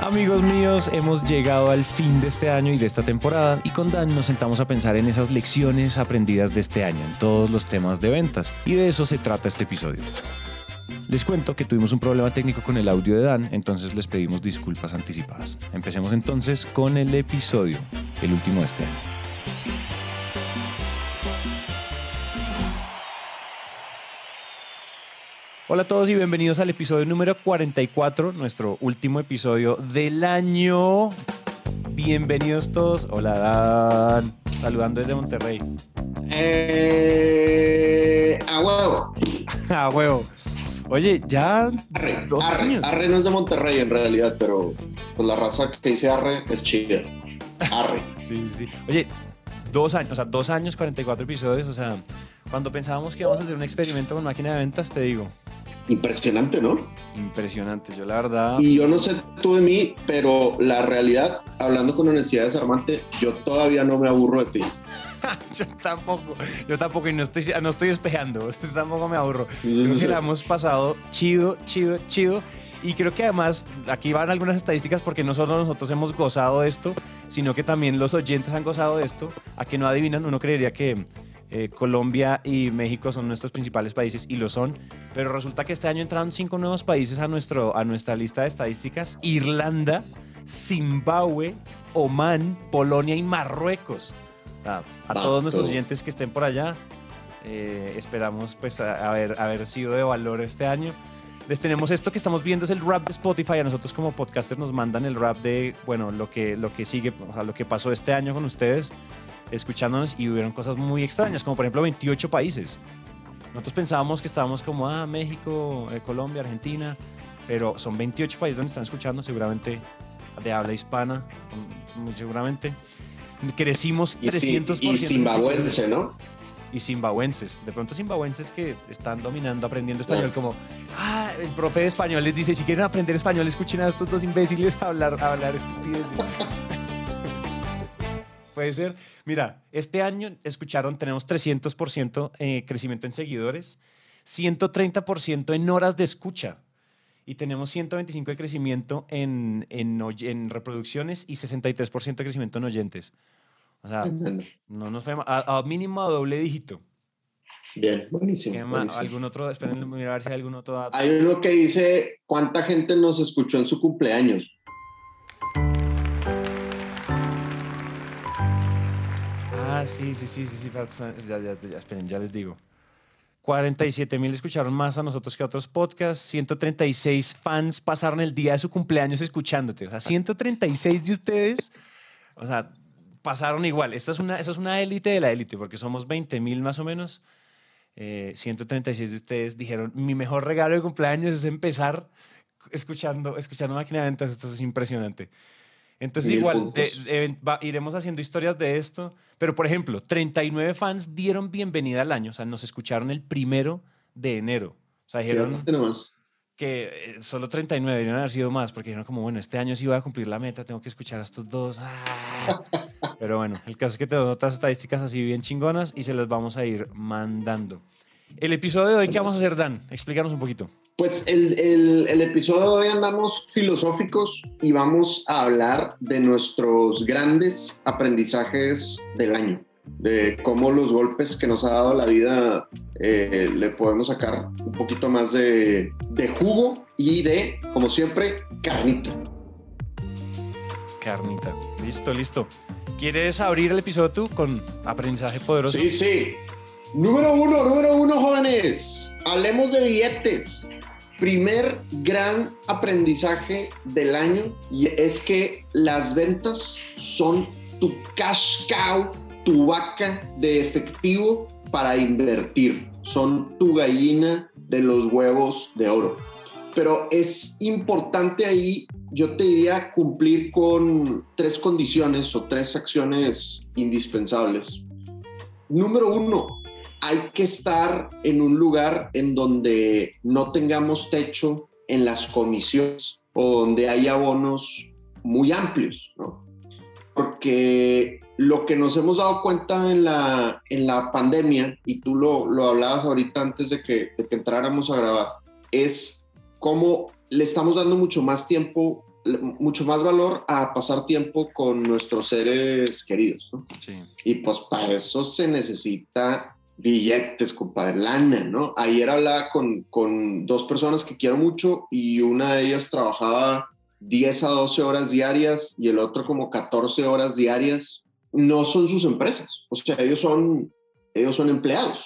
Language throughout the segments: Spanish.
Amigos míos, hemos llegado al fin de este año y de esta temporada y con Dan nos sentamos a pensar en esas lecciones aprendidas de este año en todos los temas de ventas y de eso se trata este episodio. Les cuento que tuvimos un problema técnico con el audio de Dan, entonces les pedimos disculpas anticipadas. Empecemos entonces con el episodio, el último de este año. Hola a todos y bienvenidos al episodio número 44, nuestro último episodio del año. Bienvenidos todos. Hola Dan, saludando desde Monterrey. Eh, a huevo. a huevo. Oye, ya arre, dos años. Arre no es de Monterrey en realidad, pero pues la raza que dice arre es chida. Arre. sí, sí. Oye, dos años, o sea, dos años, 44 episodios, o sea, cuando pensábamos que íbamos a hacer un experimento con máquina de ventas, te digo, Impresionante, ¿no? Impresionante, yo la verdad. Y yo no sé tú de mí, pero la realidad, hablando con honestidad desarmante, yo todavía no me aburro de ti. yo tampoco, yo tampoco, y no estoy, no estoy espejando, tampoco me aburro. Creo que la hemos pasado chido, chido, chido. Y creo que además aquí van algunas estadísticas porque no solo nosotros hemos gozado de esto, sino que también los oyentes han gozado de esto. A que no adivinan, uno creería que eh, Colombia y México son nuestros principales países y lo son, pero resulta que este año entraron cinco nuevos países a, nuestro, a nuestra lista de estadísticas. Irlanda, Zimbabue, Oman, Polonia y Marruecos. a todos nuestros oyentes que estén por allá, eh, esperamos pues haber, haber sido de valor este año. Les tenemos esto que estamos viendo es el rap de Spotify. A nosotros como podcasters nos mandan el rap de, bueno, lo que, lo que sigue, o sea, lo que pasó este año con ustedes escuchándonos y hubieron cosas muy extrañas, como por ejemplo 28 países. Nosotros pensábamos que estábamos como, ah, México, eh, Colombia, Argentina, pero son 28 países donde están escuchando, seguramente de habla hispana, muy seguramente. Crecimos 300%. Y, zimbabuense, ¿no? Y zimbabuenses. De pronto zimbabuenses que están dominando, aprendiendo español, como, ah, el profe de español les dice, si quieren aprender español, escuchen a estos dos imbéciles hablar, hablar estupidez. Puede ser. Mira, este año escucharon, tenemos 300% eh, crecimiento en seguidores, 130% en horas de escucha y tenemos 125 de crecimiento en, en, reproducciones y 63% de crecimiento en oyentes. O sea, no nos fue a, mínimo a doble dígito. Bien, buenísimo, ¿Algún otro? Esperen, a ver si hay algún otro Hay uno que dice cuánta gente nos escuchó en su cumpleaños. Sí, sí, sí, sí, sí. Ya, ya, ya, ya les digo. 47 mil escucharon más a nosotros que a otros podcasts. 136 fans pasaron el día de su cumpleaños escuchándote. O sea, 136 de ustedes, o sea, pasaron igual. Esta es una, esa es una élite de la élite, porque somos 20 mil más o menos. 136 eh, de ustedes dijeron, mi mejor regalo de cumpleaños es empezar escuchando, escuchando Máquina de Ventas. Esto es impresionante. Entonces, igual, iremos haciendo historias de esto. Pero, por ejemplo, 39 fans dieron bienvenida al año. O sea, nos escucharon el primero de enero. O sea, dijeron que eh, solo 39 deberían haber sido más, porque dijeron como, bueno, este año sí voy a cumplir la meta, tengo que escuchar a estos dos. Ah. Pero bueno, el caso es que tenemos otras estadísticas así bien chingonas y se las vamos a ir mandando. El episodio de hoy, ¿qué vamos a hacer, Dan? Explícanos un poquito. Pues el, el, episodio de hoy andamos filosóficos y vamos a hablar de nuestros grandes aprendizajes del año, de cómo los golpes que nos ha dado la vida eh, le podemos sacar un poquito más de, de jugo y de, como siempre, carnita. Carnita. Listo, listo. ¿Quieres abrir el episodio tú con aprendizaje poderoso? Sí, sí. Número uno, número uno, jóvenes. Hablemos de billetes primer gran aprendizaje del año y es que las ventas son tu cash cow, tu vaca de efectivo para invertir. Son tu gallina de los huevos de oro. Pero es importante ahí, yo te diría, cumplir con tres condiciones o tres acciones indispensables. Número uno, hay que estar en un lugar en donde no tengamos techo en las comisiones o donde haya abonos muy amplios, ¿no? Porque lo que nos hemos dado cuenta en la, en la pandemia, y tú lo, lo hablabas ahorita antes de que, de que entráramos a grabar, es cómo le estamos dando mucho más tiempo mucho más valor a pasar tiempo con nuestros seres queridos. ¿no? Sí. Y pues para eso se necesita billetes, compadre, lana, ¿no? Ayer hablaba con, con dos personas que quiero mucho y una de ellas trabajaba 10 a 12 horas diarias y el otro como 14 horas diarias. No son sus empresas, o sea, ellos son, ellos son empleados.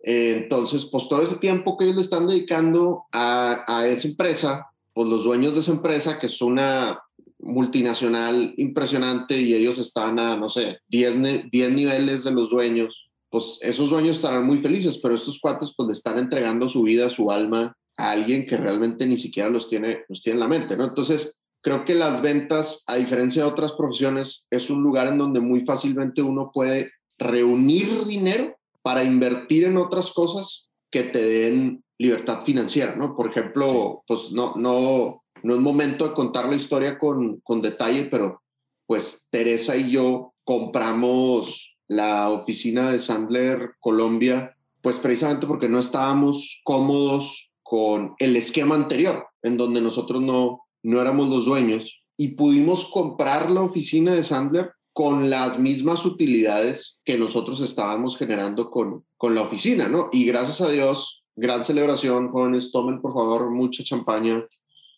entonces, pues todo ese tiempo que ellos le están dedicando a, a esa empresa, pues los dueños de esa empresa, que es una multinacional impresionante y ellos están a, no sé, 10, 10 niveles de los dueños, pues esos dueños estarán muy felices, pero estos cuates pues le están entregando su vida, su alma a alguien que realmente ni siquiera los tiene, los tiene en la mente, ¿no? Entonces, creo que las ventas, a diferencia de otras profesiones, es un lugar en donde muy fácilmente uno puede reunir dinero para invertir en otras cosas que te den libertad financiera, ¿no? Por ejemplo, pues no, no, no es momento de contar la historia con, con detalle, pero pues Teresa y yo compramos la oficina de Sandler Colombia, pues precisamente porque no estábamos cómodos con el esquema anterior, en donde nosotros no, no éramos los dueños, y pudimos comprar la oficina de Sandler con las mismas utilidades que nosotros estábamos generando con, con la oficina, ¿no? Y gracias a Dios, gran celebración, jóvenes, tomen por favor mucha champaña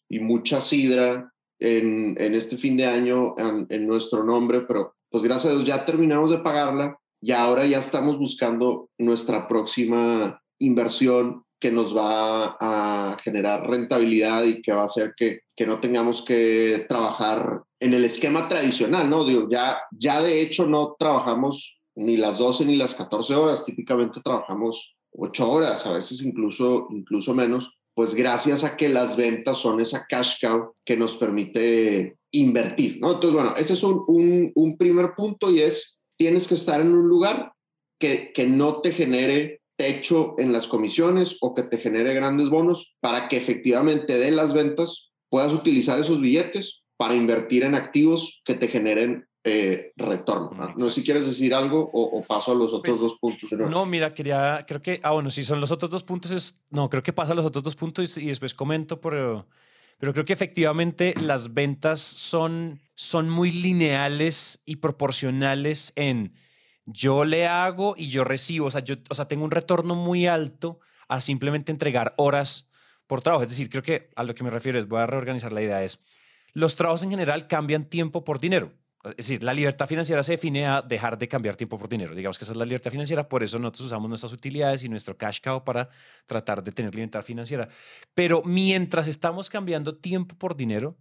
y mucha sidra en, en este fin de año en, en, nuestro nombre, pero pues gracias a Dios ya terminamos de pagarla y ahora ya estamos buscando nuestra próxima inversión que nos va a generar rentabilidad y que va a hacer que, que no tengamos que trabajar en el esquema tradicional, ¿no? Digo, ya, ya de hecho no trabajamos ni las 12 ni las 14 horas, típicamente trabajamos 8 horas, a veces incluso, incluso menos, pues gracias a que las ventas son esa cash cow que nos permite invertir, ¿no? Entonces, bueno, ese es un, un, un primer punto y es, tienes que estar en un lugar que, que no te genere techo en las comisiones o que te genere grandes bonos para que efectivamente de las ventas puedas utilizar esos billetes para invertir en activos que te generen eh, retorno. ¿no? sé si quieres decir algo o, paso a los otros pues, dos puntos. No, mira, quería, creo que, ah, bueno, si son los otros dos puntos, es, no, creo que pasa a los otros dos puntos y, después comento, pero, pero creo que efectivamente las ventas son, son muy lineales y proporcionales en yo le hago y yo recibo, o sea, yo, o sea, tengo un retorno muy alto a simplemente entregar horas por trabajo. Es decir, creo que a lo que me refiero es, voy a reorganizar la idea, es, los trabajos en general cambian tiempo por dinero. Es decir, la libertad financiera se define a dejar de cambiar tiempo por dinero. Digamos que esa es la libertad financiera, por eso nosotros usamos nuestras utilidades y nuestro cash cow para tratar de tener libertad financiera. Pero mientras estamos cambiando tiempo por dinero,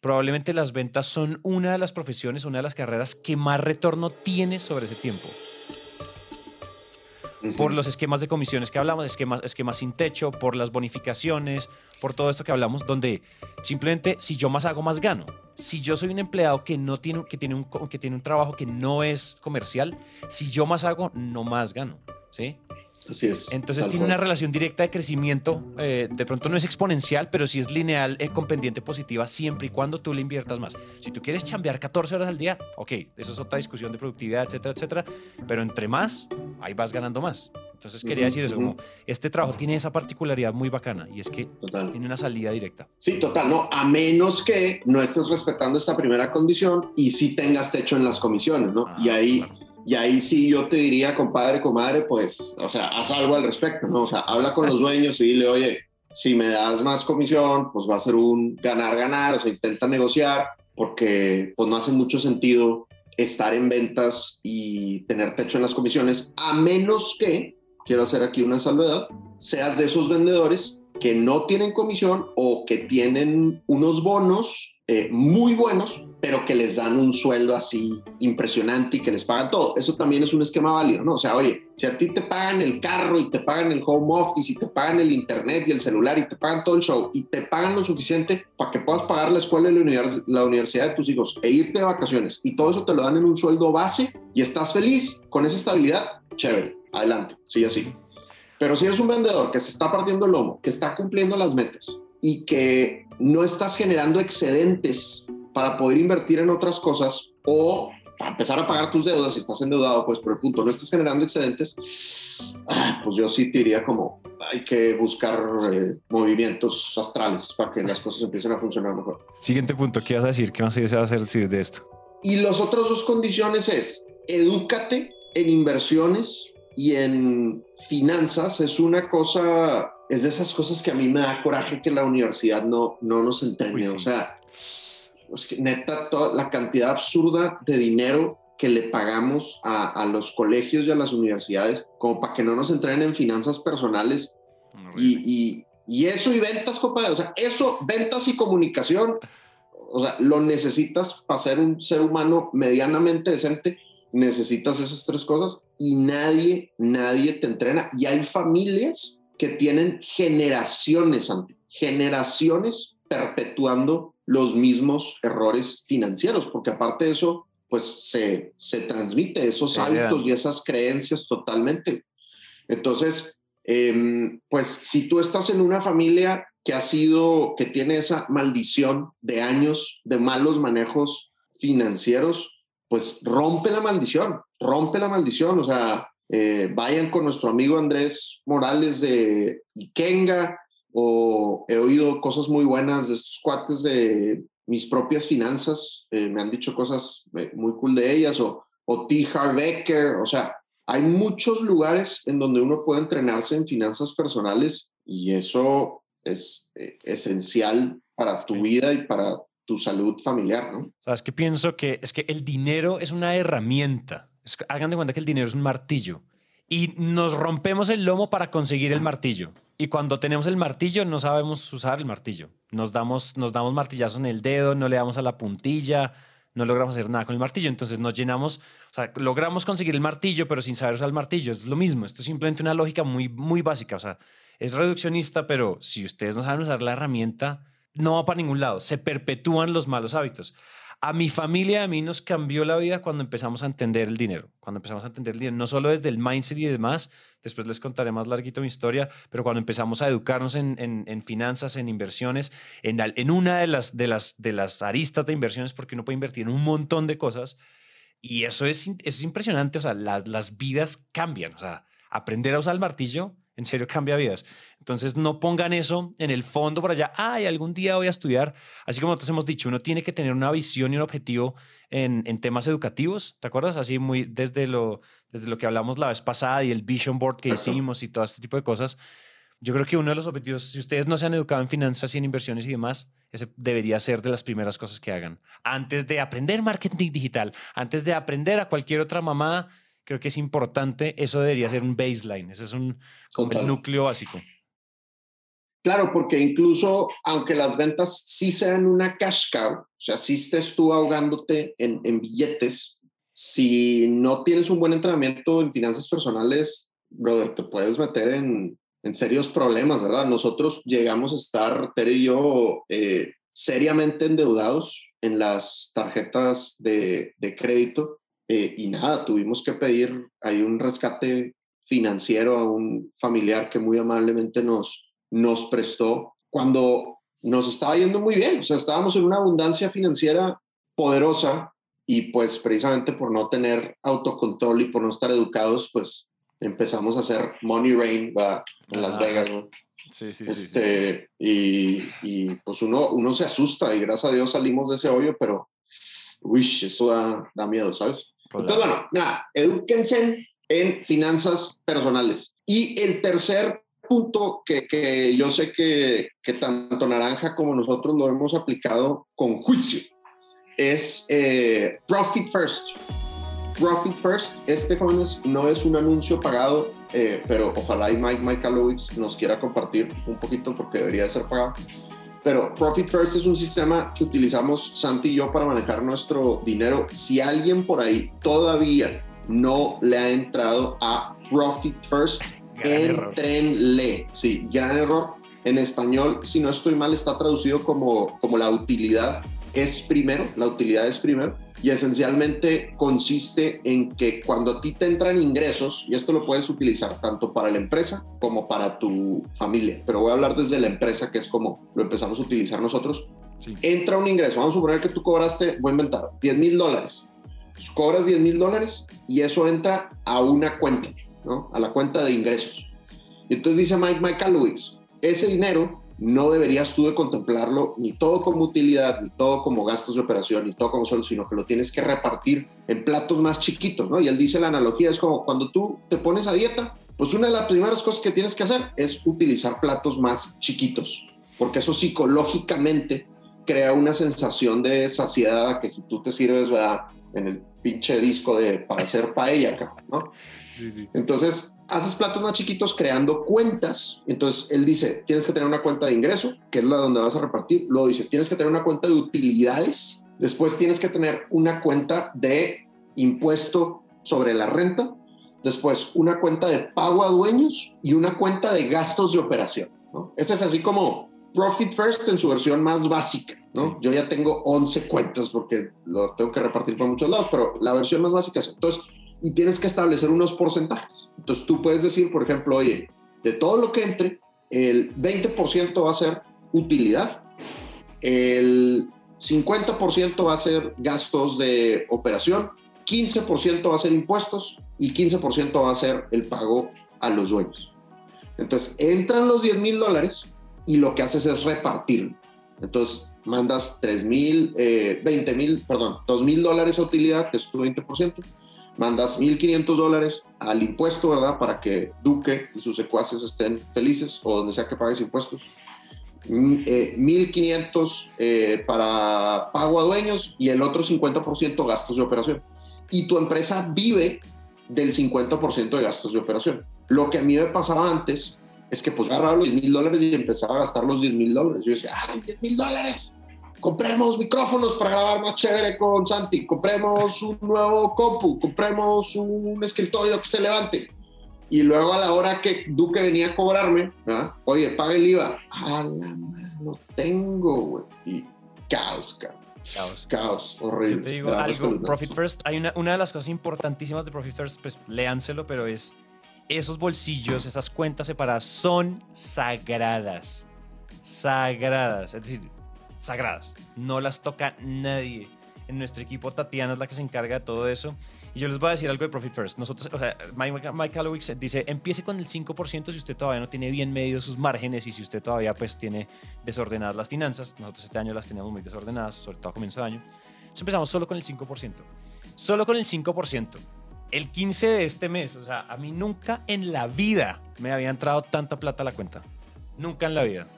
probablemente las ventas son una de las profesiones, una de las carreras que más retorno tiene sobre ese tiempo. Por los esquemas de comisiones que hablamos, esquemas, esquemas sin techo, por las bonificaciones, por todo esto que hablamos, donde simplemente si yo más hago, más gano. Si yo soy un empleado que, no tiene, que, tiene un, que tiene un trabajo que no es comercial, si yo más hago, no más gano. ¿sí? Entonces tiene una relación directa de crecimiento. Eh, de pronto no es exponencial, pero sí es lineal eh, con pendiente positiva siempre y cuando tú le inviertas más. Si tú quieres chambear 14 horas al día, ok, eso es otra discusión de productividad, etcétera, etcétera. Pero entre más, ahí vas ganando más. Entonces quería decir eso, como este trabajo tiene esa particularidad muy bacana y es que tiene una salida directa. Sí, total, no, a menos que no estés respetando esta primera condición y sí tengas techo en las comisiones, ¿no? y ah, ahí... Y ahí sí yo te diría, compadre, comadre, pues, o sea, haz algo al respecto, ¿no? O sea, habla con los dueños y dile, oye, si me das más comisión, pues va a ser un ganar-ganar, o sea, intenta negociar, porque pues no hace mucho sentido estar en ventas y tener techo en las comisiones, a menos que, quiero hacer aquí una salvedad, seas de esos vendedores que no tienen comisión o que tienen unos bonos eh, muy buenos, pero que les dan un sueldo así impresionante y que les pagan todo. Eso también es un esquema válido, ¿no? O sea, oye, si a ti te pagan el carro y te pagan el home office y te pagan el internet y el celular y te pagan todo el show y te pagan lo suficiente para que puedas pagar la escuela y la, universidad de tus hijos e irte de vacaciones y todo eso te lo dan en un sueldo base y estás feliz con esa estabilidad, chévere, adelante, sigue así. Pero si eres un vendedor que se está partiendo el lomo, que está cumpliendo las metas y que no estás generando excedentes para poder invertir en otras cosas o para empezar a pagar tus deudas, si estás endeudado, pues por el punto no estás generando excedentes, ah, pues yo sí te diría como hay que buscar eh, movimientos astrales para que las cosas empiecen a funcionar mejor. Siguiente punto, ¿qué vas a decir? ¿Qué más se va a decir de esto? Y las otras dos condiciones es, edúcate en inversiones y en finanzas. Es una cosa, es de esas cosas que a mí me da coraje que la universidad no, no nos entrene. O sea, es que neta, toda la cantidad absurda de dinero que le pagamos a, a, los colegios y a las universidades como para que no nos entrenen en finanzas personales y, y, y, eso y ventas, compadre. O sea, eso, ventas y comunicación, o sea, lo necesitas para ser un ser humano medianamente decente. Necesitas esas tres cosas y nadie, nadie te entrena. Y hay familias que tienen generaciones, generaciones perpetuando los mismos errores financieros, porque aparte de eso, pues se, se transmite esos hábitos y esas creencias totalmente. Entonces, eh, pues si tú estás en una familia que ha sido, que tiene esa maldición de años de malos manejos financieros, pues rompe la maldición, rompe la maldición, o sea, eh, vayan con nuestro amigo Andrés Morales de Ikenga, o he oído cosas muy buenas de estos cuates de mis propias finanzas, eh, me han dicho cosas eh, muy cool de ellas, o, o T. Harbecker, o sea, hay muchos lugares en donde uno puede entrenarse en finanzas personales y eso es eh, esencial para tu vida y para tu salud familiar, ¿no? Sabes que pienso que es que el dinero es una herramienta. hagan de cuenta que el dinero es un martillo y nos rompemos el lomo para conseguir el martillo. Y cuando tenemos el martillo no sabemos usar el martillo. Nos damos, nos damos martillazos en el dedo, no le damos a la puntilla, no logramos hacer nada con el martillo. Entonces nos llenamos, o sea, logramos conseguir el martillo, pero sin saber usar el martillo. Es lo mismo. Esto es simplemente una lógica muy, muy básica. O sea, es reduccionista, pero si ustedes no saben usar la herramienta, no va para ningún lado. Se perpetúan los malos hábitos. A mi familia, a mí nos cambió la vida cuando empezamos a entender el dinero. Cuando empezamos a entender el dinero, no solo desde el mindset y demás, después les contaré más larguito mi historia, pero cuando empezamos a educarnos en, en, finanzas, en inversiones, en, en una de las, de, las, de las aristas de inversiones, porque uno puede invertir en un montón de cosas. Y eso es, es impresionante, o sea, las vidas cambian, o sea, aprender a usar el martillo en serio cambia vidas. Entonces no pongan eso en el fondo por allá, ay, algún día voy a estudiar. Así como nosotros hemos dicho, uno tiene que tener una visión y un objetivo en, en temas educativos, ¿te acuerdas? Así muy desde lo, desde lo que hablamos la vez pasada y el vision board que hicimos y todo este tipo de cosas. Yo creo que uno de los objetivos, si ustedes no se han educado en finanzas y en inversiones y demás, ese debería ser de las primeras cosas que hagan. Antes de aprender marketing digital, antes de aprender a cualquier otra mamada, creo que es importante, eso debería ser un baseline, ese es un como el núcleo básico. Claro, porque incluso aunque las ventas sí sean una cash cow, o sea, si estés tú ahogándote en, en billetes, si no tienes un buen entrenamiento en finanzas personales, brother, te puedes meter en, en serios problemas, ¿verdad? Nosotros llegamos a estar, Tere y yo, eh, seriamente endeudados en las tarjetas de, de crédito eh, y nada, tuvimos que pedir ahí un rescate financiero a un familiar que muy amablemente nos, nos prestó cuando nos estaba yendo muy bien. O sea, estábamos en una abundancia financiera poderosa y pues precisamente por no tener autocontrol y por no estar educados, pues empezamos a hacer Money Rain en Las Vegas, ¿no? Sí, sí, este, Y, y, pues uno, uno se asusta y gracias a Dios salimos de ese hoyo, pero, uy, eso da, da miedo, ¿sabes? Entonces, bueno, nada, edúquense en finanzas personales. Y el tercer punto que, que yo sé que, que, tanto Naranja como nosotros lo hemos aplicado con juicio es eh, Profit First. Profit First, este jóvenes no es un anuncio pagado, eh, pero ojalá y Mike Michaelowitz nos quiera compartir un poquito porque debería de ser pagado. Pero Profit First es un sistema que utilizamos Santi y yo para manejar nuestro dinero. Si alguien por ahí todavía no le ha entrado a Profit First, entrenle. Sí, gran error. En español, si no estoy mal, está traducido como, como la utilidad es primero, la utilidad es primero y esencialmente consiste en que cuando a ti te entran ingresos, y esto lo puedes utilizar tanto para la empresa como para tu familia, pero voy a hablar desde la empresa, que es como lo empezamos a utilizar nosotros. Entra un ingreso, vamos a suponer que tú cobraste, voy a inventar, 10 mil dólares. Pues, cobras 10 mil dólares y eso entra a una cuenta, ¿no? A la cuenta de ingresos. Y entonces dice Mike Mike ese dinero no deberías tú de contemplarlo ni todo como utilidad, ni todo como gastos de operación, ni todo como solo, sino que lo tienes que repartir en platos más chiquitos, ¿no? Y él dice la analogía, es como cuando tú te pones a dieta, pues una de las primeras cosas que tienes que hacer es utilizar platos más chiquitos, porque eso psicológicamente crea una sensación de saciedad que si tú te sirves, ¿verdad? En el pinche disco de para hacer paella, ¿no? Sí, sí. Entonces, haces platos más chiquitos creando cuentas. Entonces, él dice, tienes que tener una cuenta de ingreso, que es la donde vas a repartir. Luego dice, tienes que tener una cuenta de utilidades. Después tienes que tener una cuenta de impuesto sobre la renta. Después, una cuenta de pago a dueños y una cuenta de gastos de operación. ¿no? Este es así como Profit First en su versión más básica. ¿no? Yo ya tengo 11 cuentas porque lo tengo que repartir por muchos lados, pero la versión más básica es. Entonces, y tienes que establecer unos porcentajes. Entonces tú puedes decir, por ejemplo, oye, de todo lo que entre, el 20% va a ser utilidad, el 50% va a ser gastos de operación, 15% va a ser impuestos y 15% va a ser el pago a los dueños. Entonces entran los 10 mil dólares y lo que haces es repartir. Entonces mandas 3 mil, 20 eh, mil, perdón, 2 mil dólares a utilidad, que es tu 20%, mandas 1.500 dólares al impuesto, ¿verdad? Para que Duque y sus secuaces estén felices o donde sea que pagues impuestos. 1.500 mm, eh, eh, para pago a dueños y el otro 50% gastos de operación. Y tu empresa vive del 50% de gastos de operación. Lo que a mí me pasaba antes es que pues agarraba los 10 mil dólares y empezaba a gastar los 10 mil dólares. Yo decía, ¡ay, 10 mil dólares! Compremos micrófonos para grabar más chévere con Santi, compremos un nuevo compu, compremos un escritorio que se levante. Y luego a la hora que Duque venía a cobrarme, oye, paga el IVA. A la mano tengo, güey. Y caos, caos. Caos. Caos, horrible. Yo te digo algo, Profit First, hay una, una de las cosas importantísimas de Profit First, pues léanselo, pero es esos bolsillos, esas cuentas separadas son sagradas. Sagradas. Es decir, sagradas. No las toca nadie. En nuestro equipo Tatiana es la que se encarga de todo eso. Y yo les voy a decir algo de Profit First. Nosotros, o sea, Mike, Mike dice, empiece con el 5% si usted todavía no tiene bien medido sus márgenes y si usted todavía pues tiene desordenadas las finanzas. Nosotros este año las teníamos muy desordenadas, sobre todo a comienzo de año. Entonces empezamos solo con el 5%. Solo con el 5%. El 15 de este mes, o sea, a mí nunca en la vida me había entrado tanta plata a la cuenta. Nunca en la vida.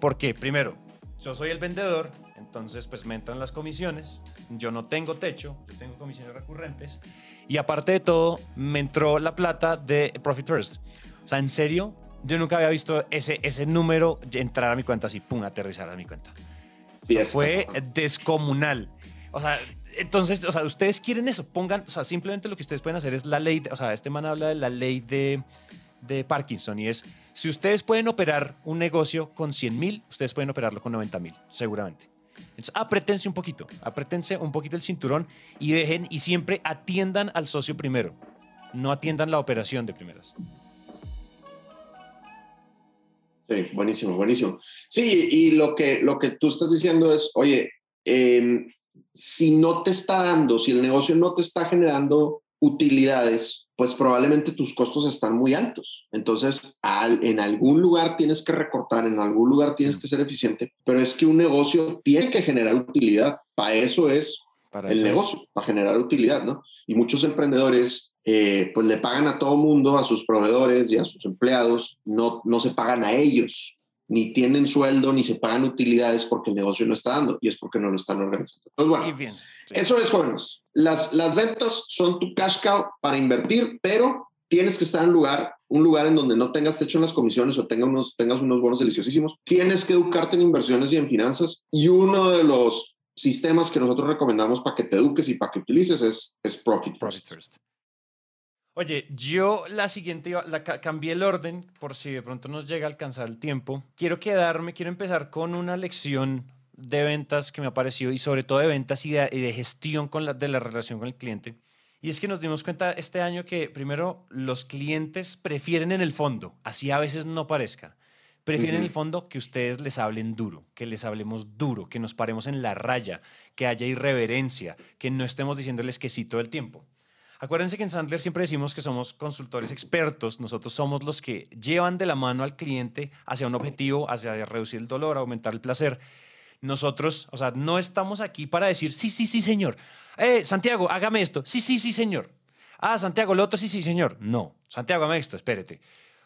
¿Por qué? Primero, yo soy el vendedor, entonces pues me entran las comisiones, yo no tengo techo, yo tengo comisiones recurrentes y aparte de todo me entró la plata de Profit First. O sea, en serio, yo nunca había visto ese, ese número entrar a mi cuenta así, pum, aterrizar a mi cuenta. fue descomunal. O sea, entonces, o sea, ustedes quieren eso, pongan, o sea, simplemente lo que ustedes pueden hacer es la ley, o sea, este man habla de la ley de, de Parkinson y es, si ustedes pueden operar un negocio con 100 mil, ustedes pueden operarlo con 90 mil, seguramente. Entonces, apretense un poquito, apretense un poquito el cinturón y dejen y siempre atiendan al socio primero, no atiendan la operación de primeras. Sí, buenísimo, buenísimo. Sí, y lo que, lo que tú estás diciendo es, oye, em, si no te está dando, si el negocio no te está generando utilidades, pues probablemente tus costos están muy altos. Entonces, en algún lugar tienes que recortar, en algún lugar tienes que ser eficiente, pero es que un negocio tiene que generar utilidad. Para eso es para el negocio, para generar utilidad, ¿no? Y muchos emprendedores, eh, pues le pagan a todo mundo, a sus proveedores y a sus empleados, no, no se pagan a ellos ni tienen sueldo, ni se pagan utilidades porque el negocio no está dando y es porque no lo están organizando. Entonces, bueno, eso es, jóvenes. Las, las ventas son tu cash cow para invertir, pero tienes que estar en lugar, un lugar en donde no tengas techo en las comisiones o tengas unos, tengas unos bonos deliciosísimos. Tienes que educarte en inversiones y en finanzas. Y uno de los sistemas que nosotros recomendamos para que te eduques y para que utilices es, es Profit, Profit First. Oye, yo la siguiente, la, cambié el orden por si de pronto nos llega a alcanzar el tiempo. Quiero quedarme, quiero empezar con una lección de ventas que me ha parecido y sobre todo de ventas y de, gestión con la, de la relación con el cliente. Y es que nos dimos cuenta este año que primero los clientes prefieren en el fondo, así a veces no parezca, Prefieren en el fondo que ustedes les hablen duro, que les hablemos duro, que nos paremos en la raya, que haya irreverencia, que no estemos diciéndoles que sí todo el tiempo. Acuérdense que en Sandler siempre decimos que somos consultores expertos, nosotros somos los que llevan de la mano al cliente hacia un objetivo, hacia reducir el dolor, aumentar el placer. Nosotros, o sea, no estamos aquí para decir, sí, sí, sí, señor. Eh, Santiago, hágame esto. Sí, sí, sí, señor. Ah, Santiago, lo otro, sí, sí, señor. No, Santiago, hágame esto, espérate.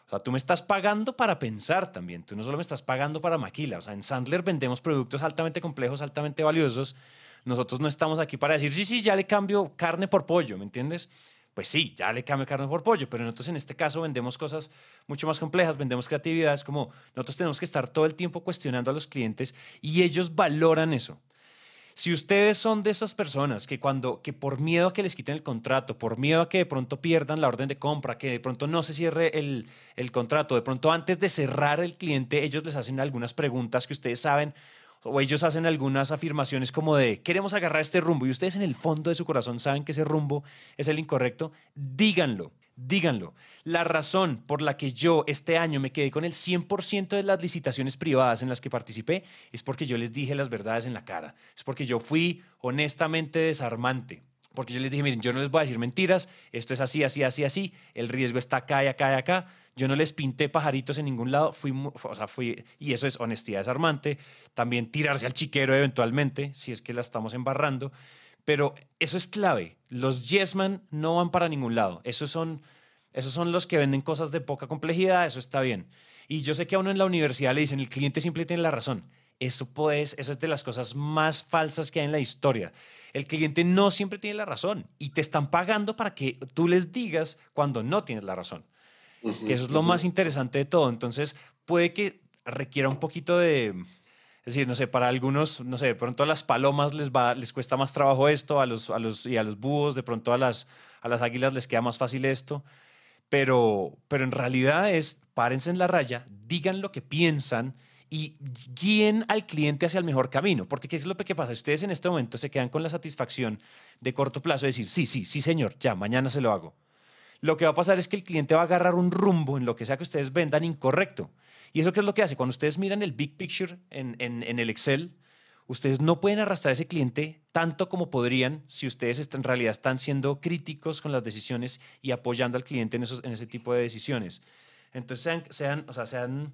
O sea, tú me estás pagando para pensar también. Tú no solo me estás pagando para maquila. O sea, en Sandler vendemos productos altamente complejos, altamente valiosos. Nosotros no estamos aquí para decir, sí, sí, ya le cambio carne por pollo, ¿me entiendes? Pues sí, ya le cambio carne por pollo, pero nosotros en este caso vendemos cosas mucho más complejas, vendemos creatividades como nosotros tenemos que estar todo el tiempo cuestionando a los clientes y ellos valoran eso. Si ustedes son de esas personas que cuando que por miedo a que les quiten el contrato, por miedo a que de pronto pierdan la orden de compra, que de pronto no se cierre el, el contrato, de pronto antes de cerrar el cliente, ellos les hacen algunas preguntas que ustedes saben o ellos hacen algunas afirmaciones como de queremos agarrar este rumbo y ustedes en el fondo de su corazón saben que ese rumbo es el incorrecto, díganlo díganlo. La razón por la que yo este año me quedé con el 100% de las licitaciones privadas en las que participé es porque yo les dije las verdades en la cara. Es porque yo fui honestamente desarmante. Porque yo les dije, miren, yo no les voy a decir mentiras, esto es así, así, así, así, el riesgo está acá y acá y acá. Yo no les pinté pajaritos en ningún lado, fui, o sea, fui, y eso es honestidad desarmante. También tirarse al chiquero eventualmente, si es que la estamos embarrando. Pero eso es clave. Los Yesman no van para ningún lado. Esos son, esos son los que venden cosas de poca complejidad, eso está bien. Y yo sé que a uno en la universidad le dicen, el cliente siempre tiene la razón. Eso, pues, eso es de las cosas más falsas que hay en la historia. El cliente no siempre tiene la razón y te están pagando para que tú les digas cuando no tienes la razón. que eso es lo más interesante de todo. Entonces, puede que requiera un poquito de, es decir, no sé, para algunos, no sé, de pronto a las palomas les, va, les cuesta más trabajo esto, a los, a los, y a los búhos, de pronto a las, a las águilas les queda más fácil esto, pero, pero en realidad es, párense en la raya, digan lo que piensan y guíen al cliente hacia el mejor camino, porque ¿qué es lo que pasa? Ustedes en este momento se quedan con la satisfacción de corto plazo de decir, sí, sí, sí, señor, ya, mañana se lo hago. Lo que va a pasar es que el cliente va a agarrar un rumbo en lo que sea que ustedes vendan incorrecto ¿Y eso qué es lo que hace? Cuando ustedes miran el big picture en, en, el Excel, ustedes no pueden arrastrar a ese cliente tanto como podrían si ustedes en realidad están siendo críticos con las decisiones y apoyando al cliente en, esos, en ese tipo de decisiones. Entonces, sean, sean, o sea, sean,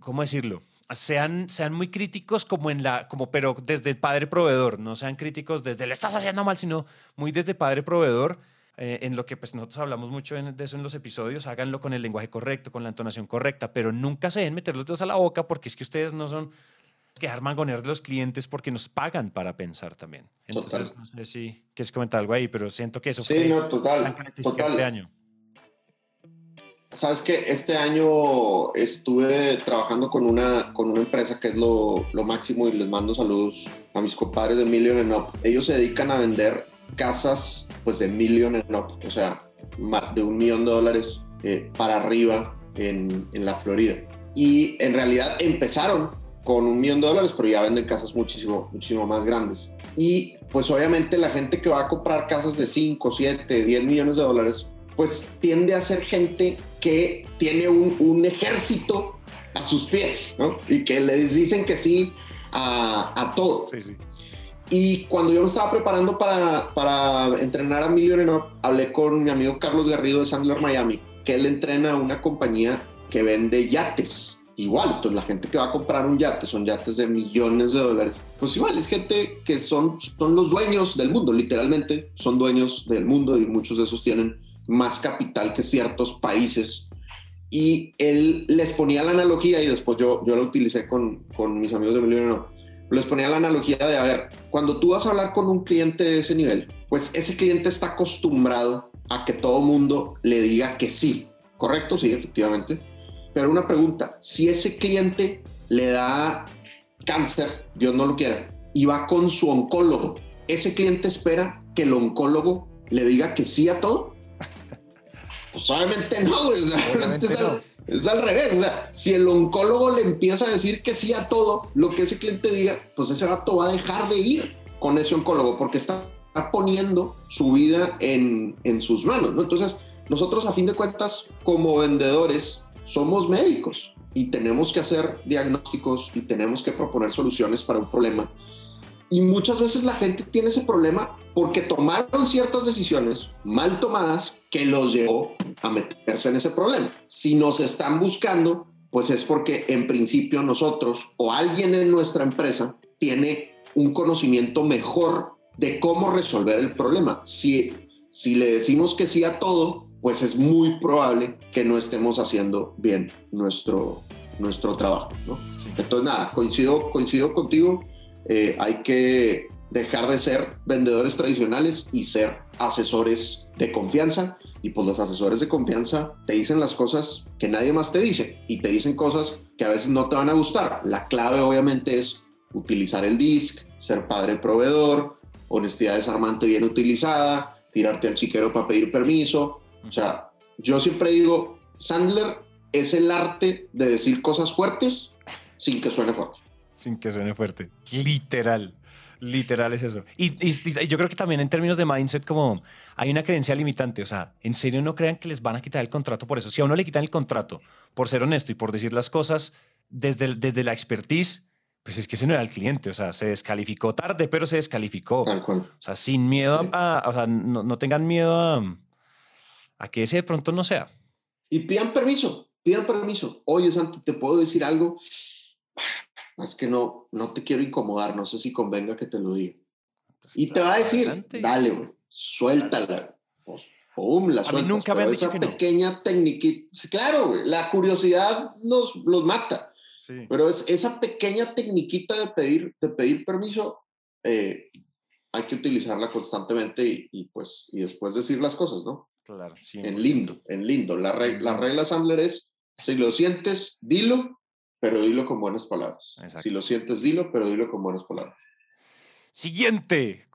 ¿cómo decirlo? Sean, sean muy críticos como en la, como, pero desde el padre proveedor, no sean críticos desde lo estás haciendo mal, sino muy desde padre proveedor eh, en lo que pues, nosotros hablamos mucho de eso en los episodios, háganlo con el lenguaje correcto, con la entonación correcta, pero nunca se deben meter los dedos a la boca porque es que ustedes no son que dejar mangonear los clientes porque nos pagan para pensar también. Entonces, no sé si quieres comentar algo ahí, pero siento que eso sí, fue no, total, total. este año. Sabes que este año estuve trabajando con una, con una empresa que es lo, lo máximo y les mando saludos a mis compadres de Million and Up. Ellos se dedican a vender casas pues de millón o sea, de un millón de dólares eh, para arriba en, en, la Florida. Y en realidad empezaron con un millón de dólares, pero ya venden casas muchísimo, muchísimo más grandes. Y pues obviamente la gente que va a comprar casas de 5, 7, 10 millones de dólares, pues tiende a ser gente que tiene un, un ejército a sus pies, ¿no? Y que les dicen que sí a, a todo. Sí, sí. Y cuando yo me estaba preparando para, para entrenar a Millionaire hablé con mi amigo Carlos Garrido de Sandler Miami, que él entrena una compañía que vende yates. Igual, entonces la gente que va a comprar un yate son yates de millones de dólares. Pues igual, es gente que son, son los dueños del mundo, literalmente, son dueños del mundo y muchos de esos tienen más capital que ciertos países. Y él les ponía la analogía y después yo, yo la utilicé con, con mis amigos de Millionaire les ponía la analogía de, a ver, cuando tú vas a hablar con un cliente de ese nivel, pues ese cliente está acostumbrado a que todo mundo le diga que sí, ¿correcto? Sí, efectivamente. Pero una pregunta, si ese cliente le da cáncer, Dios no lo quiera, y va con su oncólogo, ¿ese cliente espera que el oncólogo le diga que sí a todo? Pues obviamente no, güey. no. Es al revés, o sea, si el oncólogo le empieza a decir que sí a todo lo que ese cliente diga, pues ese rato va a dejar de ir con ese oncólogo porque está poniendo su vida en, en sus manos, ¿no? Entonces, nosotros a fin de cuentas, como vendedores, somos médicos y tenemos que hacer diagnósticos y tenemos que proponer soluciones para un problema. Y muchas veces la gente tiene ese problema porque tomaron ciertas decisiones mal tomadas que los llevó a meterse en ese problema. Si nos están buscando, pues es porque en principio nosotros o alguien en nuestra empresa tiene un conocimiento mejor de cómo resolver el problema. Si, si le decimos que sí a todo, pues es muy probable que no estemos haciendo bien nuestro, nuestro trabajo. ¿no? Entonces, nada, coincido, coincido contigo, eh, hay que dejar de ser vendedores tradicionales y ser asesores de confianza. Y pues los asesores de confianza te dicen las cosas que nadie más te dice y te dicen cosas que a veces no te van a gustar. La clave obviamente es utilizar el DISC, ser padre proveedor, honestidad desarmante bien utilizada, tirarte al chiquero para pedir permiso, o sea, yo siempre digo, Sandler es el arte de decir cosas fuertes sin que suene fuerte. Sin que suene fuerte. Literal. Literal es eso. Y, yo creo que también en términos de mindset, como hay una creencia limitante. O sea, en serio no crean que les van a quitar el contrato por eso. Si a uno le quitan el contrato por ser honesto y por decir las cosas desde, desde la expertise, pues es que ese no era el cliente. O sea, se descalificó tarde, pero se descalificó. Tal cual. O sea, sin miedo a. O sea, no, no tengan miedo a a que ese de pronto no sea. Y pidan permiso, pidan permiso. Oye, Santi, ¿te puedo decir algo? Es que no, no te quiero incomodar, no sé si convenga que te lo diga. Pues y te va a decir, dale, güey, suéltala. Pues, pum, la sueltas. nunca me esa pequeña técnica, claro, güey, la curiosidad los, los mata. Sí. Pero es esa pequeña tecniquita de pedir, de pedir permiso, eh, hay que utilizarla constantemente y, y, pues, y después decir las cosas, ¿no? En lindo, en lindo. La, regla, la regla Sandler es, si lo sientes, dilo, pero dilo con buenas palabras. Si lo sientes, dilo, pero dilo con buenas palabras. Siguiente.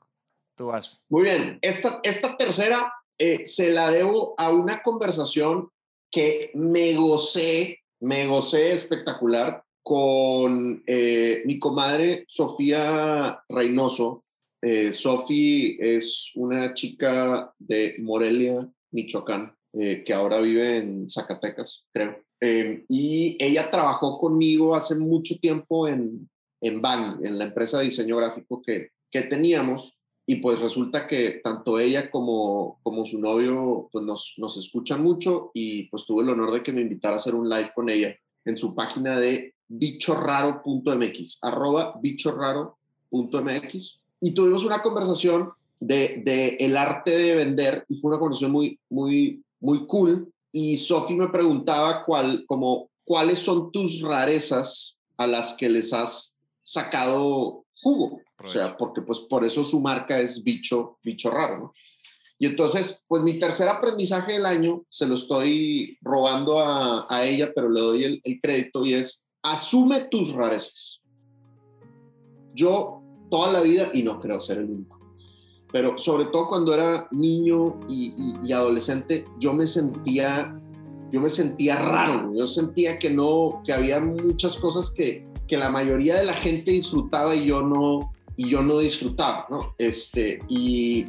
Tú vas. Muy bien. Esta, esta tercera eh, se la debo a una conversación que me gocé, me gocé espectacular con eh, mi comadre Sofía Reynoso. Eh, Sofía es una chica de Morelia, Michoacán, eh, que ahora vive en Zacatecas, creo. Eh, y ella trabajó conmigo hace mucho tiempo en, en Bang, en la empresa de diseño gráfico que, que teníamos. Y pues resulta que tanto ella como, como su novio pues nos, nos escuchan mucho y pues tuve el honor de que me invitara a hacer un live con ella en su página de bichorraro.mx, arroba bichorraro.mx. Y tuvimos una conversación de, el arte de vender y fue una conversación muy, muy, muy cool. Y Sofi me preguntaba cuál, como, cuáles son tus rarezas a las que les has sacado jugo. O sea, porque pues por eso su marca es bicho, bicho raro, ¿no? Y entonces, pues mi tercer aprendizaje del año se lo estoy robando a, a ella, pero le doy el, el crédito y es, asume tus rarezas. Yo toda la vida, y no creo ser el único, pero sobre todo cuando era niño y, adolescente, yo me sentía, yo me sentía raro, yo sentía que no, que había muchas cosas que, que la mayoría de la gente disfrutaba y yo no, y yo no disfrutaba, ¿no? Este, y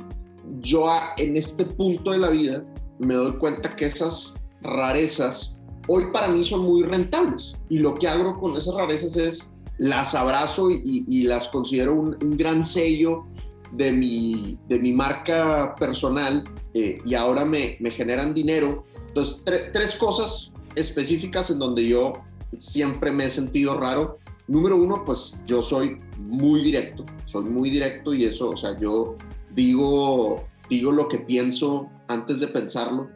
yo en este punto de la vida me doy cuenta que esas rarezas hoy para mí son muy rentables y lo que hago con esas rarezas es las abrazo y, las considero un, un, gran sello de mi, de mi marca personal eh, y ahora me, me, generan dinero. Entonces, tres cosas específicas en donde yo siempre me he sentido raro. Número uno, pues yo soy muy directo, soy muy directo y eso, o sea, yo digo, digo lo que pienso antes de pensarlo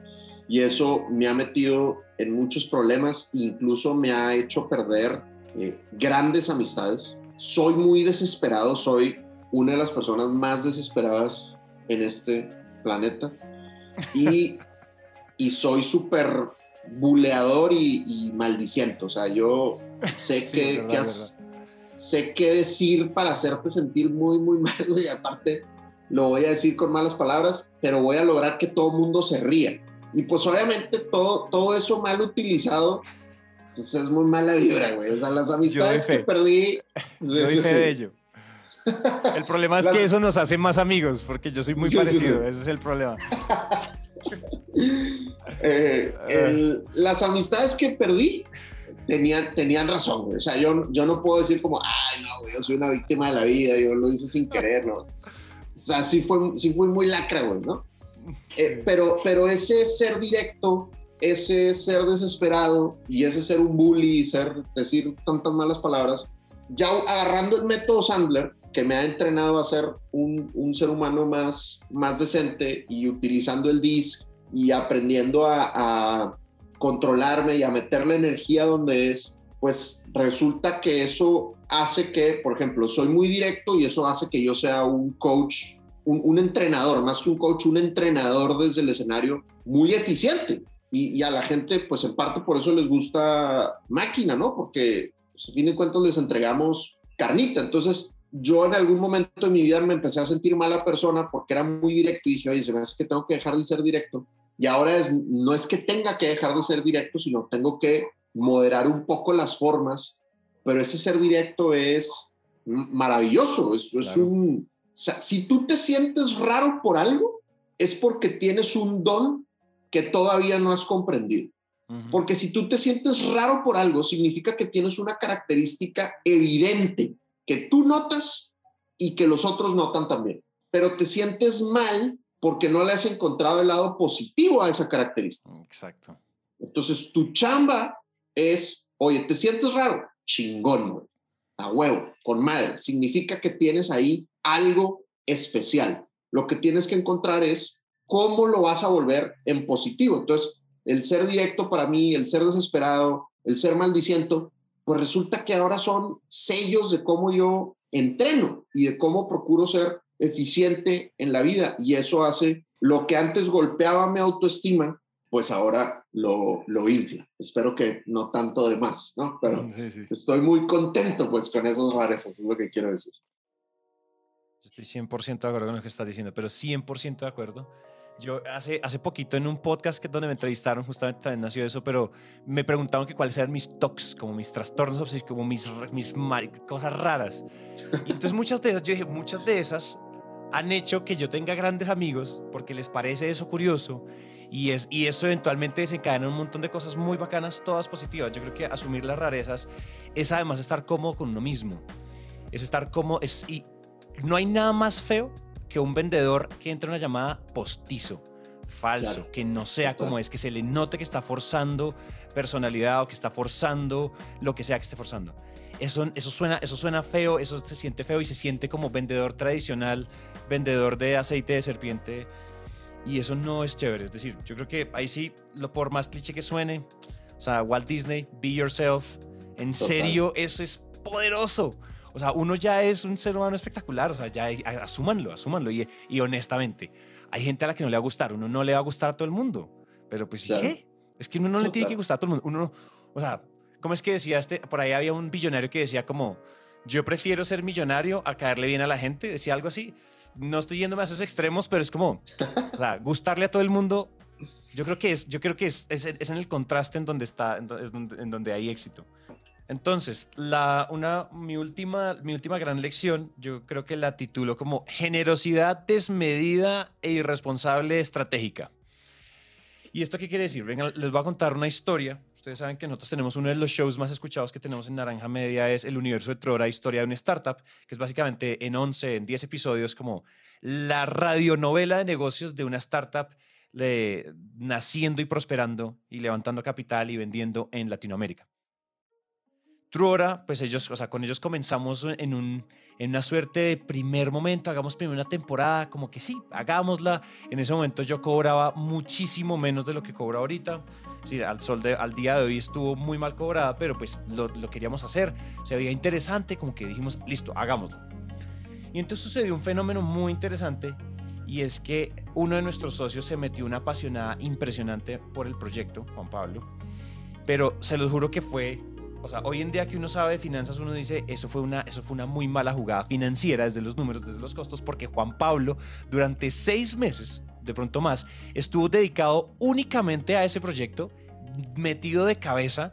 y eso me ha metido en muchos problemas, incluso me ha hecho perder eh, grandes amistades. Soy muy desesperado, soy una de las personas más desesperadas en este planeta y, y soy súper buleador y, maldiciente. O sea, yo sé, que, sé qué decir para hacerte sentir muy, muy mal y aparte lo voy a decir con malas palabras, pero voy a lograr que todo el mundo se ría. Y pues obviamente todo, todo eso mal utilizado pues, es muy mala vibra, güey. O sea, las amistades que perdí... Yo de ello. El problema es que eso nos hace más amigos, porque yo soy muy parecido, ese es el problema. Eh, las amistades que perdí, tenían, tenían razón, güey. O sea, yo, yo no puedo decir como, ay, no, güey, yo soy una víctima de la vida, yo lo hice sin querer, ¿no? O sea, sí fue, sí fue muy lacra, güey, ¿no? Eh, pero, pero ese ser directo, ese ser desesperado y ese ser un bully y ser, decir tantas malas palabras, ya agarrando el método Sandler, que me ha entrenado a ser un, un ser humano más, más decente y utilizando el disc y aprendiendo a, a controlarme y a meter la energía donde es, pues resulta que eso hace que, por ejemplo, soy muy directo y eso hace que yo sea un coach, un, entrenador, más que un coach, un entrenador desde el escenario muy eficiente. Y, a la gente, pues en parte por eso les gusta máquina, ¿no? Porque pues, a fin de cuentas les entregamos carnita. Entonces, yo en algún momento de mi vida me empecé a sentir mala persona porque era muy directo y dije, oye, se me hace que tengo que dejar de ser directo y ahora es, no es que tenga que dejar de ser directo, sino tengo que moderar un poco las formas, pero ese ser directo es maravilloso, es, es un... O sea, si tú te sientes raro por algo, es porque tienes un don que todavía no has comprendido. Porque si tú te sientes raro por algo, significa que tienes una característica evidente que tú notas y que los otros notan también. Pero te sientes mal porque no le has encontrado el lado positivo a esa característica. Exacto. Entonces, tu chamba es, oye, ¿te sientes raro? Chingón, güey. A huevo, con madre. Significa que tienes ahí algo especial. Lo que tienes que encontrar es cómo lo vas a volver en positivo. Entonces, el ser directo para mí, el ser desesperado, el ser maldiciento, pues resulta que ahora son sellos de cómo yo entreno y de cómo procuro ser eficiente en la vida y eso hace lo que antes golpeaba mi autoestima, pues ahora lo, lo infla. Espero que no tanto de más, ¿no? Pero estoy muy contento pues con esas rarezas, es lo que quiero decir. Estoy 100% de acuerdo con lo que estás diciendo, pero 100% de acuerdo. Yo hace, hace poquito en un podcast que donde me entrevistaron, justamente también nació eso, pero me preguntaban que cuáles eran mis tocs, como mis trastornos como mis, mis cosas raras. Entonces muchas de esas, yo dije, muchas de esas han hecho que yo tenga grandes amigos porque les parece eso curioso y, es, y eso eventualmente desencadena un montón de cosas muy bacanas, todas positivas. Yo creo que asumir las rarezas es además estar cómodo con uno mismo. Es estar cómodo. Es, y no hay nada más feo que un vendedor que entra en una llamada postizo, falso, que no sea como es, que se le note que está forzando personalidad o que está forzando lo que sea que esté forzando. Eso, eso, suena, eso suena feo, eso se siente feo y se siente como vendedor tradicional, vendedor de aceite de serpiente. Y eso no es chévere. Es decir, yo creo que ahí sí, lo por más cliché que suene, o sea, Walt Disney, be yourself, en serio, eso es poderoso. O sea, uno ya es un ser humano espectacular, o sea, ya asúmanlo, asúmanlo. Y, y honestamente, hay gente a la que no le va a gustar, uno no le va a gustar a todo el mundo. Pero pues, ¿y qué? Es que uno no le tiene que gustar a todo el mundo. Uno, o sea, ¿Cómo es que decía este? Por ahí había un billonario que decía como, yo prefiero ser millonario a caerle bien a la gente, decía algo así. No estoy yéndome a esos extremos, pero es como, o sea, gustarle a todo el mundo, yo creo que es, yo creo que es, es, en el contraste en donde está, en donde, en donde hay éxito. Entonces, una, mi, última, gran lección, yo creo que la titulo como generosidad desmedida e irresponsable estratégica. ¿Y esto qué quiere decir? Les voy a contar una historia Ustedes saben que nosotros tenemos uno de los shows más escuchados que tenemos en Naranja Media, es El Universo de Trora, Historia de una Startup, que es básicamente en 11, en 10 episodios, como la radionovela de negocios de una startup naciendo y prosperando y levantando capital y vendiendo en Latinoamérica. Truora, pues ellos, o sea, con ellos comenzamos en, un, en una suerte de primer momento, hagamos primero una temporada, como que sí, hagámosla. En ese momento yo cobraba muchísimo menos de lo que cobro ahorita. Sí, al, sol de, al día de hoy estuvo muy mal cobrada, pero pues lo, lo queríamos hacer. Se veía interesante, como que dijimos, listo, hagámoslo. Y entonces sucedió un fenómeno muy interesante y es que uno de nuestros socios se metió una apasionada impresionante por el proyecto, Juan Pablo, pero se los juro que fue o sea, hoy en día que uno sabe de finanzas, uno dice, eso fue una, eso fue una muy mala jugada financiera desde los números, desde los costos, porque Juan Pablo durante seis meses, de pronto más, estuvo dedicado únicamente a ese proyecto, metido de cabeza,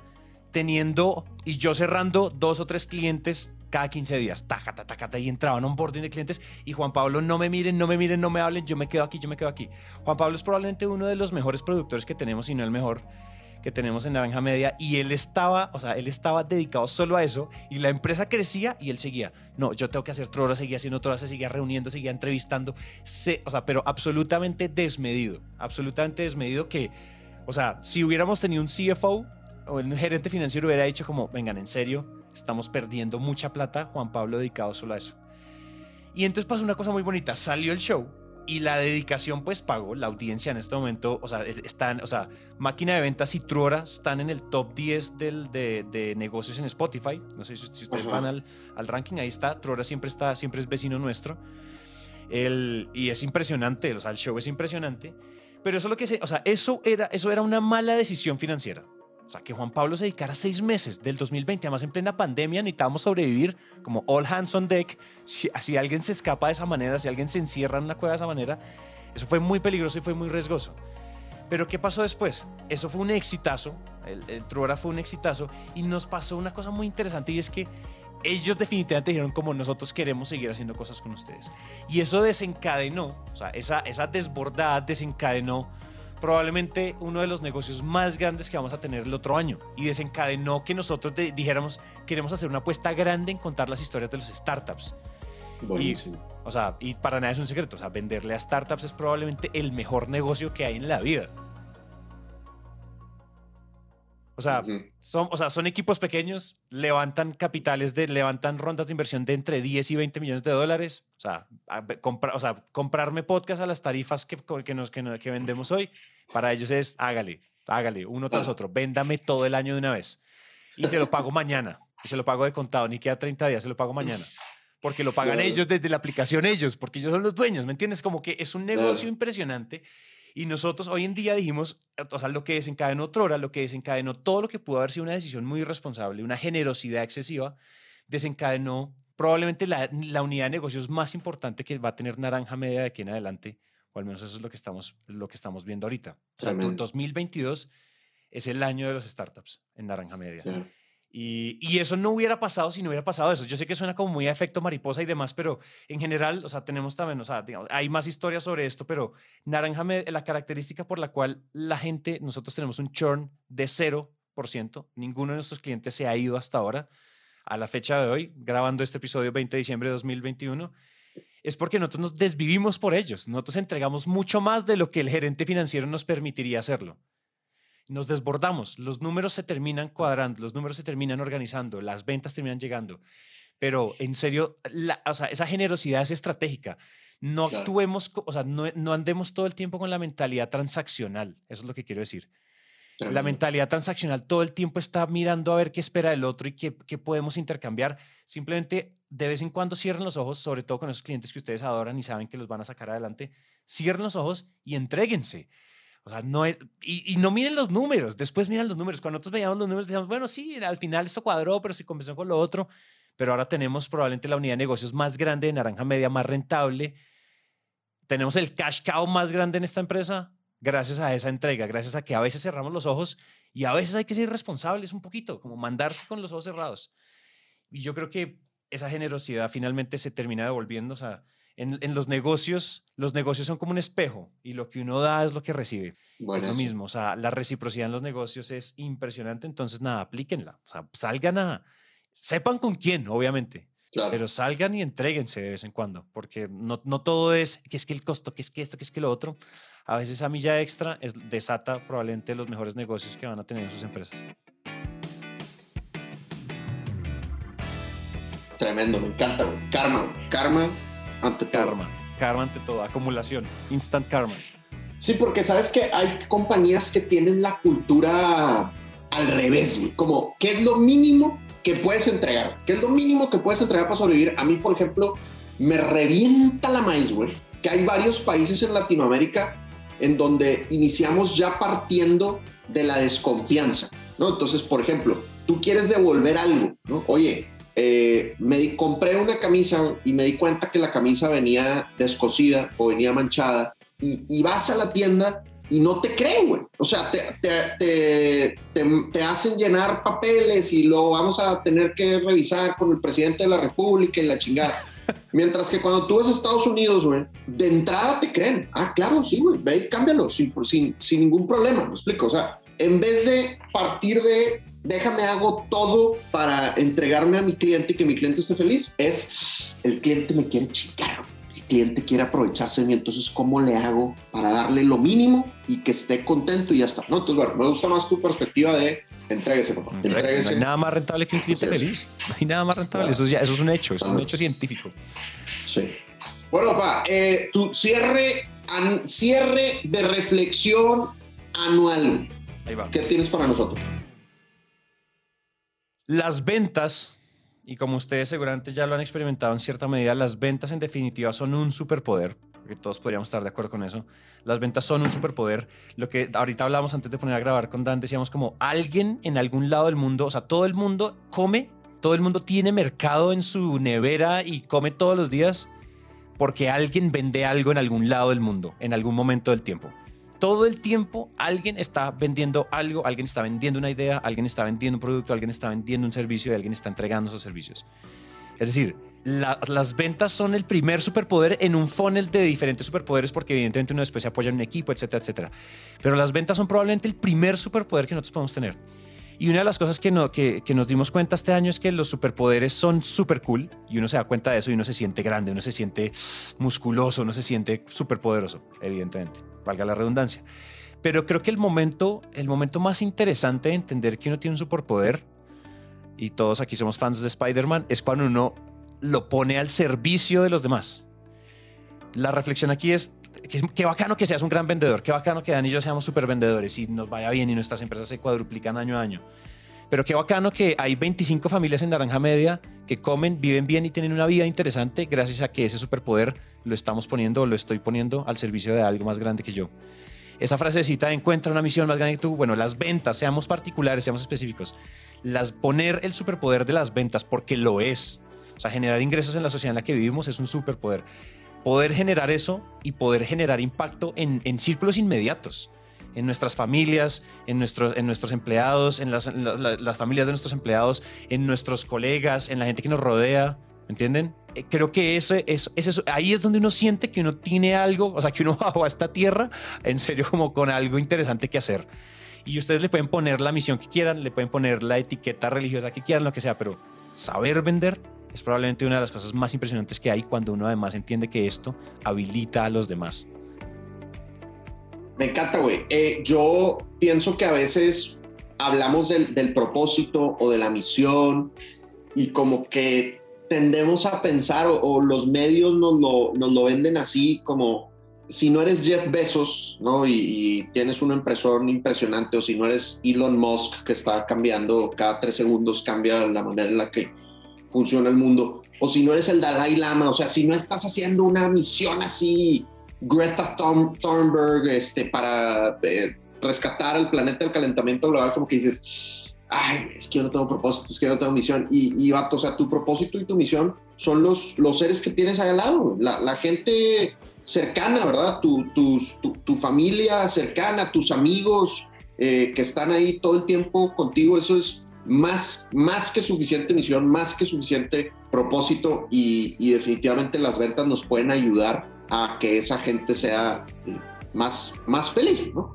teniendo y yo cerrando dos o tres clientes cada 15 días, taca, taca, taca, y entraban un boarding de clientes y Juan Pablo, no me miren, no me miren, no me hablen, yo me quedo aquí, yo me quedo aquí. Juan Pablo es probablemente uno de los mejores productores que tenemos, y no el mejor que tenemos en Naranja Media y él estaba, o sea, él estaba dedicado solo a eso y la empresa crecía y él seguía. No, yo tengo que hacer Trora, seguía haciendo Trora, se seguía reuniendo, seguía entrevistando, se, o sea, pero absolutamente desmedido, absolutamente desmedido que, o sea, si hubiéramos tenido un CFO o un gerente financiero hubiera dicho como, vengan, en serio, estamos perdiendo mucha plata, Juan Pablo dedicado solo a eso. Y entonces pasó una cosa muy bonita, salió el show y la dedicación pues pagó, la audiencia en este momento, o sea, están, o sea, Máquina de Ventas y Truora están en el top 10 del, de, negocios en Spotify, no sé si, ustedes van al, al, ranking, ahí está, Truora siempre está, siempre es vecino nuestro, el, y es impresionante, o sea, el show es impresionante, pero eso lo que se, o sea, eso era, eso era una mala decisión financiera, o sea, que Juan Pablo se dedicara seis meses del 2020, además en plena pandemia, necesitábamos sobrevivir como all hands on deck. Si, si, alguien se escapa de esa manera, si alguien se encierra en una cueva de esa manera, eso fue muy peligroso y fue muy riesgoso. Pero ¿qué pasó después? Eso fue un exitazo, el, el Truora fue un exitazo y nos pasó una cosa muy interesante y es que ellos definitivamente dijeron como nosotros queremos seguir haciendo cosas con ustedes. Y eso desencadenó, o sea, esa, esa desbordada desencadenó probablemente uno de los negocios más grandes que vamos a tener el otro año y desencadenó que nosotros dijéramos queremos hacer una apuesta grande en contar las historias de los startups. Buenísimo. Y, o sea, y para nada es un secreto, o sea, venderle a startups es probablemente el mejor negocio que hay en la vida. O sea, son, o sea, son equipos pequeños, levantan capitales, de, levantan rondas de inversión de entre 10 y 20 millones de dólares. O sea, o sea comprarme podcast a las tarifas que, que, nos, que, que, vendemos hoy, para ellos es hágale, hágale, uno tras otro, véndame todo el año de una vez. Y se lo pago mañana, y se lo pago de contado, ni queda 30 días, se lo pago mañana. Porque lo pagan ellos desde la aplicación ellos, porque ellos son los dueños, ¿me entiendes? Como que es un negocio impresionante y nosotros hoy en día dijimos, o sea, lo que desencadenó Trora, lo que desencadenó todo lo que pudo haber sido una decisión muy irresponsable, una generosidad excesiva, desencadenó probablemente la, la, unidad de negocios más importante que va a tener Naranja Media de aquí en adelante, o al menos eso es lo que estamos, lo que estamos viendo ahorita. O sea, 2022 es el año de los startups en Naranja Media. Y, eso no hubiera pasado si no hubiera pasado eso. Yo sé que suena como muy a efecto mariposa y demás, pero en general, o sea, tenemos también, o sea, hay más historias sobre esto, pero Naranja, la característica por la cual la gente, nosotros tenemos un churn de 0%, ninguno de nuestros clientes se ha ido hasta ahora, a la fecha de hoy, grabando este episodio 20 de diciembre de 2021, es porque nosotros nos desvivimos por ellos. Nosotros entregamos mucho más de lo que el gerente financiero nos permitiría hacerlo nos desbordamos, los números se terminan cuadrando, los números se terminan organizando, las ventas terminan llegando. Pero en serio, o sea, esa generosidad es estratégica. No actuemos, o sea, no, no, andemos todo el tiempo con la mentalidad transaccional. Eso es lo que quiero decir. La mentalidad transaccional todo el tiempo está mirando a ver qué espera el otro y qué, qué podemos intercambiar. Simplemente de vez en cuando cierren los ojos, sobre todo con esos clientes que ustedes adoran y saben que los van a sacar adelante. Cierren los ojos y entréguense. O sea, no y, no miren los números, después miran los números. Cuando nosotros veíamos los números, decíamos, bueno, sí, al final esto cuadró, pero se compensó con lo otro. Pero ahora tenemos probablemente la unidad de negocios más grande de Naranja Media, más rentable. Tenemos el cash cow más grande en esta empresa gracias a esa entrega, gracias a que a veces cerramos los ojos y a veces hay que ser responsables un poquito, como mandarse con los ojos cerrados. Y yo creo que esa generosidad finalmente se termina devolviendo. O sea, en, los negocios, los negocios son como un espejo y lo que uno da es lo que recibe. es lo mismo, o sea, la reciprocidad en los negocios es impresionante, entonces nada, aplíquenla, o sea, salgan a, sepan con quién, obviamente, pero salgan y entréguense de vez en cuando, porque no, no todo es que es que el costo, que es que esto, que es que lo otro. A veces esa milla extra es, desata probablemente los mejores negocios que van a tener en sus empresas. Tremendo, me encanta, Karma, karma ante karma. Karma ante todo, acumulación, instant karma. Sí, porque sabes que hay compañías que tienen la cultura al revés, como qué es lo mínimo que puedes entregar, qué es lo mínimo que puedes entregar para sobrevivir. A mí, por ejemplo, me revienta la maíz, güey, que hay varios países en Latinoamérica en donde iniciamos ya partiendo de la desconfianza, ¿no? Entonces, por ejemplo, tú quieres devolver algo, ¿no? Oye, eh, me compré una camisa y me di cuenta que la camisa venía descosida o venía manchada y, vas a la tienda y no te creen, güey. O sea, te, te, te, hacen llenar papeles y lo vamos a tener que revisar con el presidente de la República y la chingada. Mientras que cuando tú vas a Estados Unidos, güey, de entrada te creen. Ah, claro, sí, güey, ve y cámbialo sin, sin, sin ningún problema, me explico. O sea, en vez de partir de déjame hago todo para entregarme a mi cliente y que mi cliente esté feliz, es el cliente me quiere chingar, el cliente quiere aprovecharse de mí, entonces ¿cómo le hago para darle lo mínimo y que esté contento y ya está? No, entonces bueno, me gusta más tu perspectiva de entréguese, papá, entréguese. No hay nada más rentable que un cliente feliz, no hay nada más rentable, eso, es ya, eso es un hecho, es un hecho científico. Sí. Bueno, papá, eh, tu cierre, cierre de reflexión anual. Ahí va. ¿Qué tienes para nosotros? Las ventas, y como ustedes seguramente ya lo han experimentado en cierta medida, las ventas en definitiva son un superpoder, porque todos podríamos estar de acuerdo con eso. Las ventas son un superpoder. Lo que ahorita hablamos antes de poner a grabar con Dan, decíamos como alguien en algún lado del mundo, o sea, todo el mundo come, todo el mundo tiene mercado en su nevera y come todos los días porque alguien vende algo en algún lado del mundo, en algún momento del tiempo todo el tiempo alguien está vendiendo algo, alguien está vendiendo una idea, alguien está vendiendo un producto, alguien está vendiendo un servicio y alguien está entregando esos servicios. Es decir, las ventas son el primer superpoder en un funnel de diferentes superpoderes porque evidentemente uno después se apoya en un equipo, etcétera, etcétera. Pero las ventas son probablemente el primer superpoder que nosotros podemos tener. Y una de las cosas que, no, nos dimos cuenta este año es que los superpoderes son súper cool y uno se da cuenta de eso y uno se siente grande, uno se siente musculoso, uno se siente súper poderoso, evidentemente valga la redundancia. Pero creo que el momento, el momento más interesante de entender que uno tiene un superpoder, y todos aquí somos fans de Spider-Man, es cuando uno lo pone al servicio de los demás. La reflexión aquí es, qué bacano que seas un gran vendedor, qué bacano que Dan y yo seamos super vendedores y nos vaya bien y nuestras empresas se cuadruplican año a año. Pero qué bacano que hay 25 familias en Naranja Media que comen, viven bien y tienen una vida interesante gracias a que ese superpoder lo estamos poniendo lo estoy poniendo al servicio de algo más grande que yo. Esa frasecita encuentra una misión más grande que tú. Bueno, las ventas, seamos particulares, seamos específicos. Las, poner el superpoder de las ventas porque lo es. O sea, generar ingresos en la sociedad en la que vivimos es un superpoder. Poder generar eso y poder generar impacto en, en círculos inmediatos en nuestras familias, en nuestros, en nuestros empleados, en las, las, familias de nuestros empleados, en nuestros colegas, en la gente que nos rodea. ¿Entienden? Eh, creo que eso, es eso, ahí es donde uno siente que uno tiene algo, o sea, que uno bajó a esta tierra en serio como con algo interesante que hacer. Y ustedes le pueden poner la misión que quieran, le pueden poner la etiqueta religiosa que quieran, lo que sea, pero saber vender es probablemente una de las cosas más impresionantes que hay cuando uno además entiende que esto habilita a los demás. Me encanta, güey. Eh, yo pienso que a veces hablamos del, del, propósito o de la misión y como que tendemos a pensar o, los medios nos lo, nos lo, venden así como si no eres Jeff Bezos, ¿no? Y, y, tienes un impresor impresionante o si no eres Elon Musk que está cambiando cada tres segundos, cambia la manera en la que funciona el mundo, o si no eres el Dalai Lama, o sea, si no estás haciendo una misión así Greta Thunberg este, para eh, rescatar al planeta del calentamiento global, como que dices, ay, es que yo no tengo propósito, es que yo no tengo misión. Y, y vato, o sea, tu propósito y tu misión son los, los seres que tienes ahí al lado, la, la gente cercana, ¿verdad? Tu, tu, tu, familia cercana, tus amigos eh, que están ahí todo el tiempo contigo, eso es más, más que suficiente misión, más que suficiente propósito y, y definitivamente las ventas nos pueden ayudar a que esa gente sea más, más feliz, ¿no?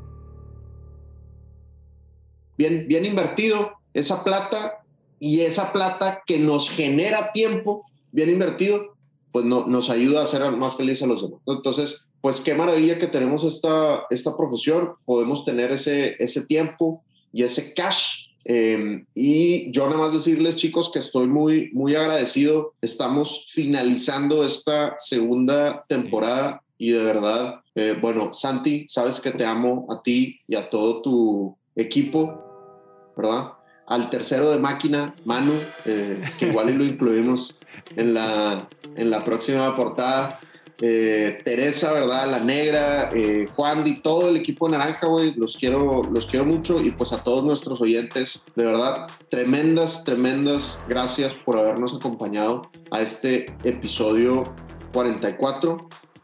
Bien, bien invertido esa plata y esa plata que nos genera tiempo, bien invertido, pues no, nos ayuda a ser más felices a los demás. Entonces, pues qué maravilla que tenemos esta, esta profesión, podemos tener ese, ese tiempo y ese cash Em, y yo nada más decirles, chicos, que estoy muy, muy agradecido. Estamos finalizando esta segunda temporada y de verdad, eh, bueno, Santi, sabes que te amo a ti y a todo tu equipo, ¿verdad? Al tercero de máquina, Manu, eh, que igual y lo incluimos en la, en la próxima portada. Eh, Teresa, ¿verdad? La Negra, eh, Juan y todo el equipo de Naranja, güey, los quiero, los quiero mucho y pues a todos nuestros oyentes, de verdad, tremendas, tremendas gracias por habernos acompañado a este episodio 44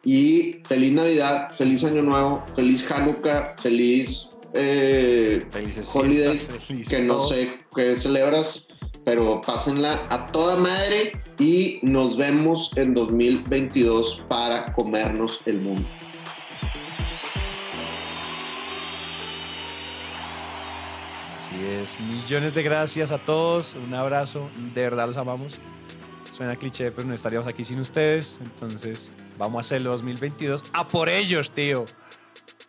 y feliz Navidad, feliz Año Nuevo, feliz Hanukkah, feliz eh, Holiday, que no sé qué celebras, pero pásenla a toda madre y nos vemos en 2022 para comernos el mundo. Así es. Millones de gracias a todos. Un abrazo. De verdad los amamos. Suena cliché, pero no estaríamos aquí sin ustedes. Entonces, vamos a hacerlo 2022 a por ellos, tío.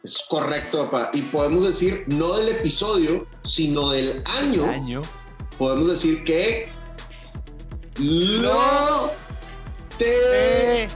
Es correcto, papá. Y podemos decir, no del episodio, sino del año. Año. Podemos decir que. Lo. Te.